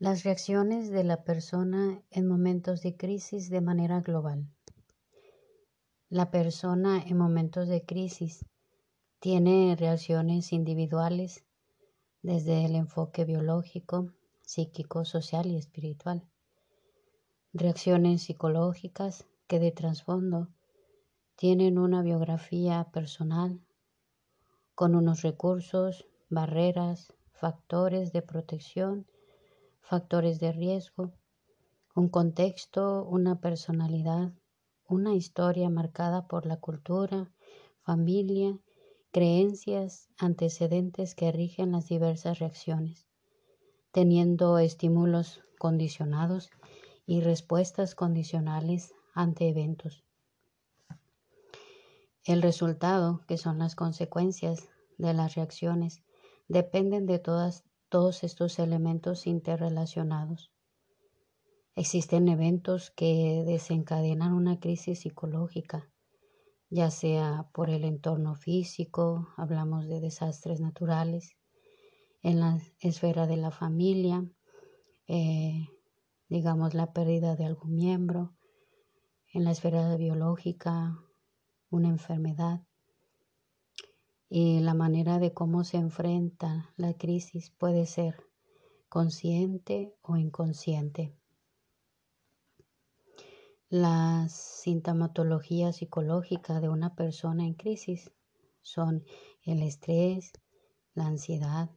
Las reacciones de la persona en momentos de crisis de manera global. La persona en momentos de crisis tiene reacciones individuales desde el enfoque biológico, psíquico, social y espiritual. Reacciones psicológicas que de trasfondo tienen una biografía personal con unos recursos, barreras, factores de protección, factores de riesgo, un contexto, una personalidad, una historia marcada por la cultura, familia, creencias, antecedentes que rigen las diversas reacciones, teniendo estímulos condicionados y respuestas condicionales ante eventos. El resultado, que son las consecuencias de las reacciones, dependen de todas, todos estos elementos interrelacionados. Existen eventos que desencadenan una crisis psicológica, ya sea por el entorno físico, hablamos de desastres naturales, en la esfera de la familia, eh, digamos la pérdida de algún miembro, en la esfera biológica, una enfermedad. Y la manera de cómo se enfrenta la crisis puede ser consciente o inconsciente. La sintomatología psicológica de una persona en crisis son el estrés, la ansiedad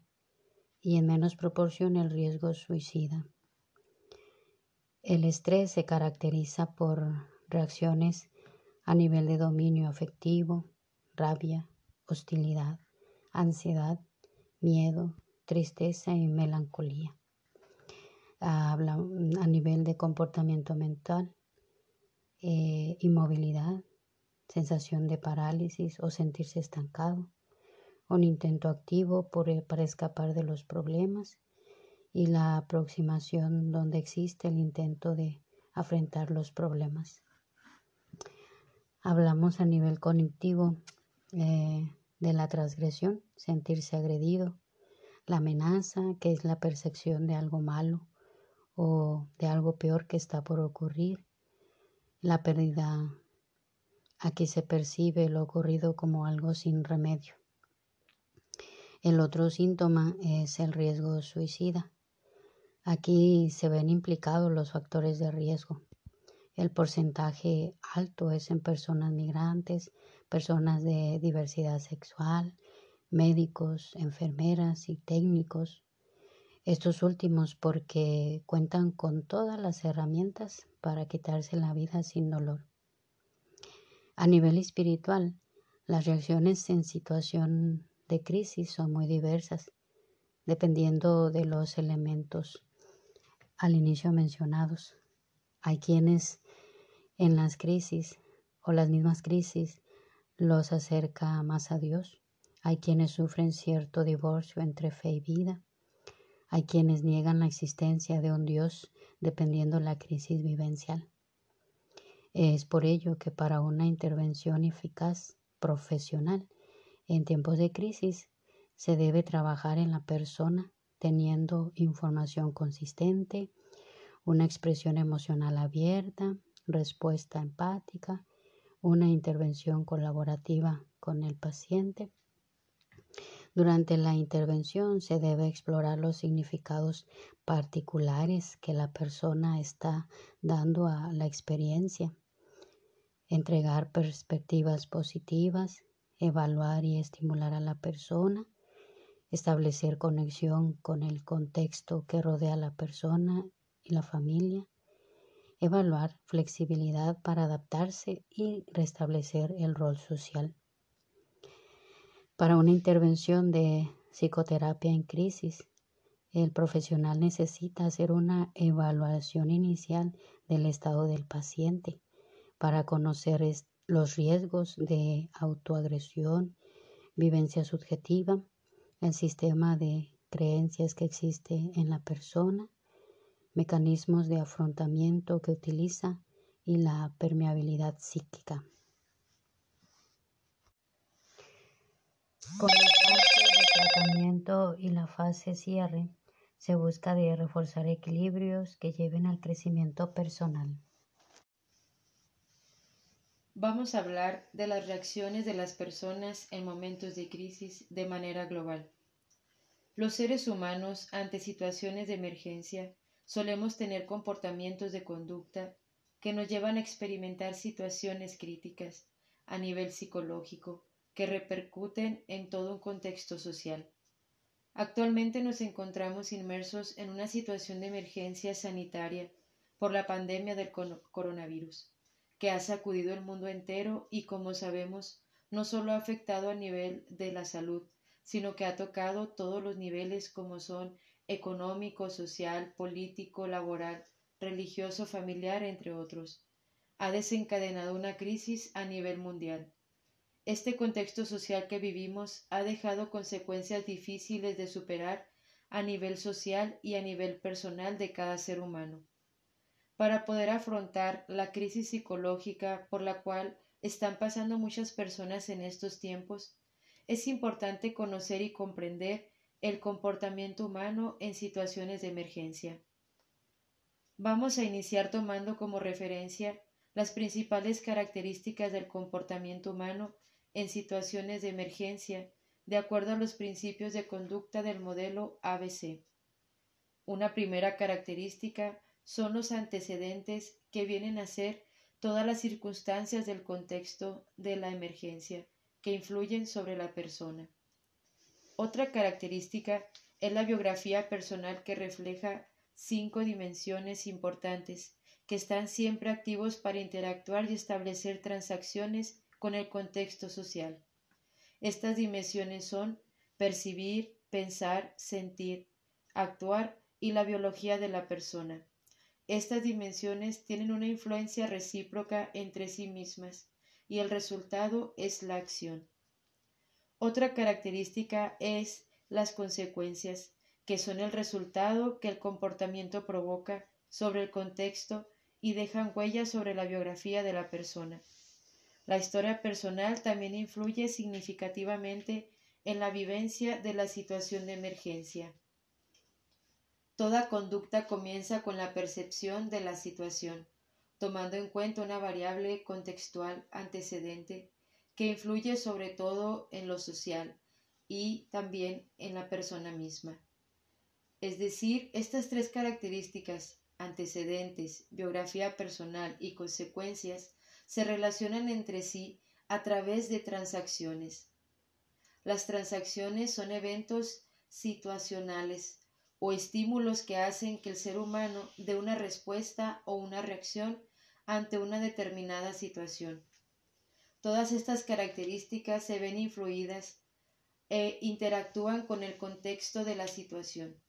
y en menos proporción el riesgo suicida. El estrés se caracteriza por reacciones a nivel de dominio afectivo, rabia, hostilidad, ansiedad, miedo, tristeza y melancolía. Habla a nivel de comportamiento mental, eh, inmovilidad, sensación de parálisis o sentirse estancado, un intento activo por, eh, para escapar de los problemas y la aproximación donde existe el intento de afrontar los problemas. Hablamos a nivel cognitivo eh, de la transgresión, sentirse agredido, la amenaza, que es la percepción de algo malo o de algo peor que está por ocurrir, la pérdida, aquí se percibe lo ocurrido como algo sin remedio. El otro síntoma es el riesgo suicida. Aquí se ven implicados los factores de riesgo. El porcentaje alto es en personas migrantes, personas de diversidad sexual, médicos, enfermeras y técnicos. Estos últimos porque cuentan con todas las herramientas para quitarse la vida sin dolor. A nivel espiritual, las reacciones en situación de crisis son muy diversas, dependiendo de los elementos al inicio mencionados. Hay quienes en las crisis o las mismas crisis los acerca más a Dios. Hay quienes sufren cierto divorcio entre fe y vida. Hay quienes niegan la existencia de un Dios dependiendo la crisis vivencial. Es por ello que para una intervención eficaz profesional en tiempos de crisis se debe trabajar en la persona teniendo información consistente, una expresión emocional abierta, respuesta empática, una intervención colaborativa con el paciente. Durante la intervención se debe explorar los significados particulares que la persona está dando a la experiencia, entregar perspectivas positivas, evaluar y estimular a la persona, establecer conexión con el contexto que rodea a la persona y la familia, evaluar flexibilidad para adaptarse y restablecer el rol social. Para una intervención de psicoterapia en crisis, el profesional necesita hacer una evaluación inicial del estado del paciente para conocer los riesgos de autoagresión, vivencia subjetiva, el sistema de creencias que existe en la persona mecanismos de afrontamiento que utiliza y la permeabilidad psíquica. Con la fase de tratamiento y la fase cierre Se busca de reforzar equilibrios que lleven al crecimiento personal. Vamos a hablar de las reacciones de las personas en momentos de crisis de manera global. Los seres humanos ante situaciones de emergencia solemos tener comportamientos de conducta que nos llevan a experimentar situaciones críticas a nivel psicológico que repercuten en todo un contexto social. Actualmente nos encontramos inmersos en una situación de emergencia sanitaria por la pandemia del coronavirus, que ha sacudido el mundo entero y, como sabemos, no solo ha afectado a nivel de la salud, sino que ha tocado todos los niveles como son económico, social, político, laboral, religioso, familiar, entre otros. Ha desencadenado una crisis a nivel mundial. Este contexto social que vivimos ha dejado consecuencias difíciles de superar a nivel social y a nivel personal de cada ser humano. Para poder afrontar la crisis psicológica por la cual están pasando muchas personas en estos tiempos, es importante conocer y comprender el comportamiento humano en situaciones de emergencia. Vamos a iniciar tomando como referencia las principales características del comportamiento humano en situaciones de emergencia de acuerdo a los principios de conducta del modelo ABC. Una primera característica son los antecedentes que vienen a ser todas las circunstancias del contexto de la emergencia que influyen sobre la persona. Otra característica es la biografía personal que refleja cinco dimensiones importantes que están siempre activos para interactuar y establecer transacciones con el contexto social. Estas dimensiones son percibir, pensar, sentir, actuar y la biología de la persona. Estas dimensiones tienen una influencia recíproca entre sí mismas y el resultado es la acción. Otra característica es las consecuencias, que son el resultado que el comportamiento provoca sobre el contexto y dejan huellas sobre la biografía de la persona. La historia personal también influye significativamente en la vivencia de la situación de emergencia. Toda conducta comienza con la percepción de la situación, tomando en cuenta una variable contextual antecedente que influye sobre todo en lo social y también en la persona misma. Es decir, estas tres características, antecedentes, biografía personal y consecuencias, se relacionan entre sí a través de transacciones. Las transacciones son eventos situacionales o estímulos que hacen que el ser humano dé una respuesta o una reacción ante una determinada situación. Todas estas características se ven influidas e interactúan con el contexto de la situación.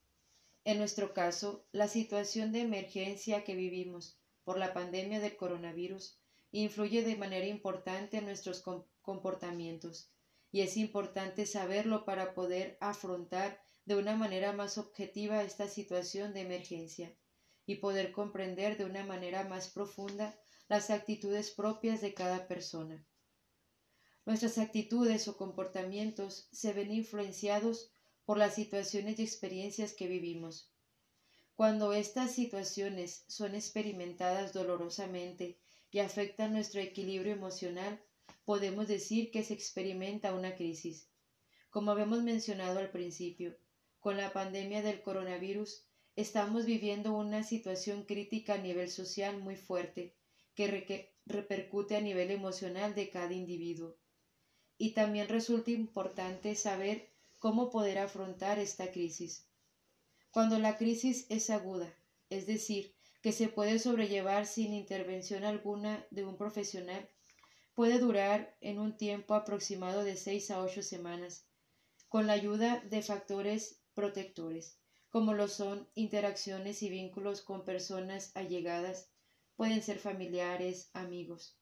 En nuestro caso, la situación de emergencia que vivimos por la pandemia del coronavirus influye de manera importante en nuestros comportamientos y es importante saberlo para poder afrontar de una manera más objetiva esta situación de emergencia y poder comprender de una manera más profunda las actitudes propias de cada persona. Nuestras actitudes o comportamientos se ven influenciados por las situaciones y experiencias que vivimos. Cuando estas situaciones son experimentadas dolorosamente y afectan nuestro equilibrio emocional, podemos decir que se experimenta una crisis. Como habíamos mencionado al principio, con la pandemia del coronavirus estamos viviendo una situación crítica a nivel social muy fuerte que repercute a nivel emocional de cada individuo. Y también resulta importante saber cómo poder afrontar esta crisis. Cuando la crisis es aguda, es decir, que se puede sobrellevar sin intervención alguna de un profesional, puede durar en un tiempo aproximado de seis a ocho semanas, con la ayuda de factores protectores, como lo son interacciones y vínculos con personas allegadas, pueden ser familiares, amigos.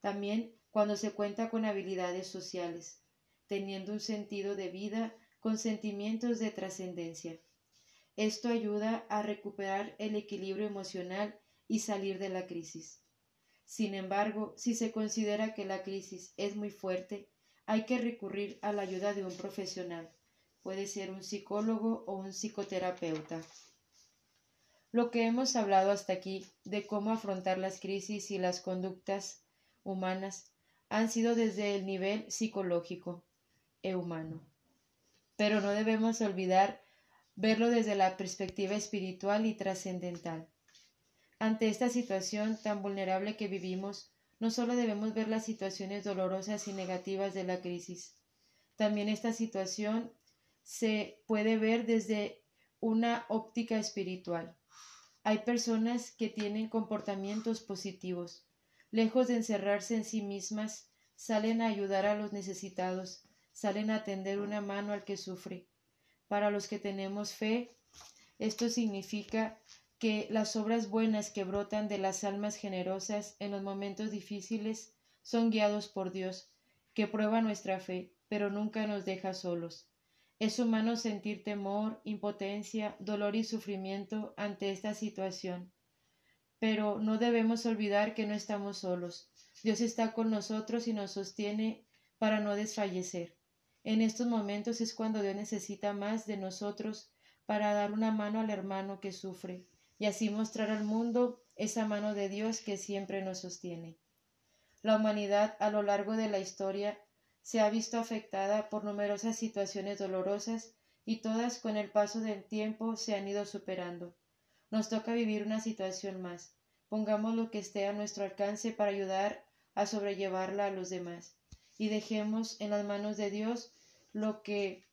También cuando se cuenta con habilidades sociales, teniendo un sentido de vida con sentimientos de trascendencia. Esto ayuda a recuperar el equilibrio emocional y salir de la crisis. Sin embargo, si se considera que la crisis es muy fuerte, hay que recurrir a la ayuda de un profesional, puede ser un psicólogo o un psicoterapeuta. Lo que hemos hablado hasta aquí de cómo afrontar las crisis y las conductas humanas han sido desde el nivel psicológico e humano. Pero no debemos olvidar verlo desde la perspectiva espiritual y trascendental. Ante esta situación tan vulnerable que vivimos, no solo debemos ver las situaciones dolorosas y negativas de la crisis, también esta situación se puede ver desde una óptica espiritual. Hay personas que tienen comportamientos positivos. Lejos de encerrarse en sí mismas, salen a ayudar a los necesitados, salen a tender una mano al que sufre. Para los que tenemos fe, esto significa que las obras buenas que brotan de las almas generosas en los momentos difíciles son guiados por Dios, que prueba nuestra fe, pero nunca nos deja solos. Es humano sentir temor, impotencia, dolor y sufrimiento ante esta situación. Pero no debemos olvidar que no estamos solos. Dios está con nosotros y nos sostiene para no desfallecer. En estos momentos es cuando Dios necesita más de nosotros para dar una mano al hermano que sufre y así mostrar al mundo esa mano de Dios que siempre nos sostiene. La humanidad a lo largo de la historia se ha visto afectada por numerosas situaciones dolorosas y todas con el paso del tiempo se han ido superando. Nos toca vivir una situación más. Pongamos lo que esté a nuestro alcance para ayudar a sobrellevarla a los demás y dejemos en las manos de Dios lo que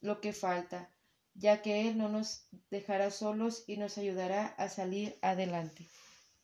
lo que falta, ya que Él no nos dejará solos y nos ayudará a salir adelante.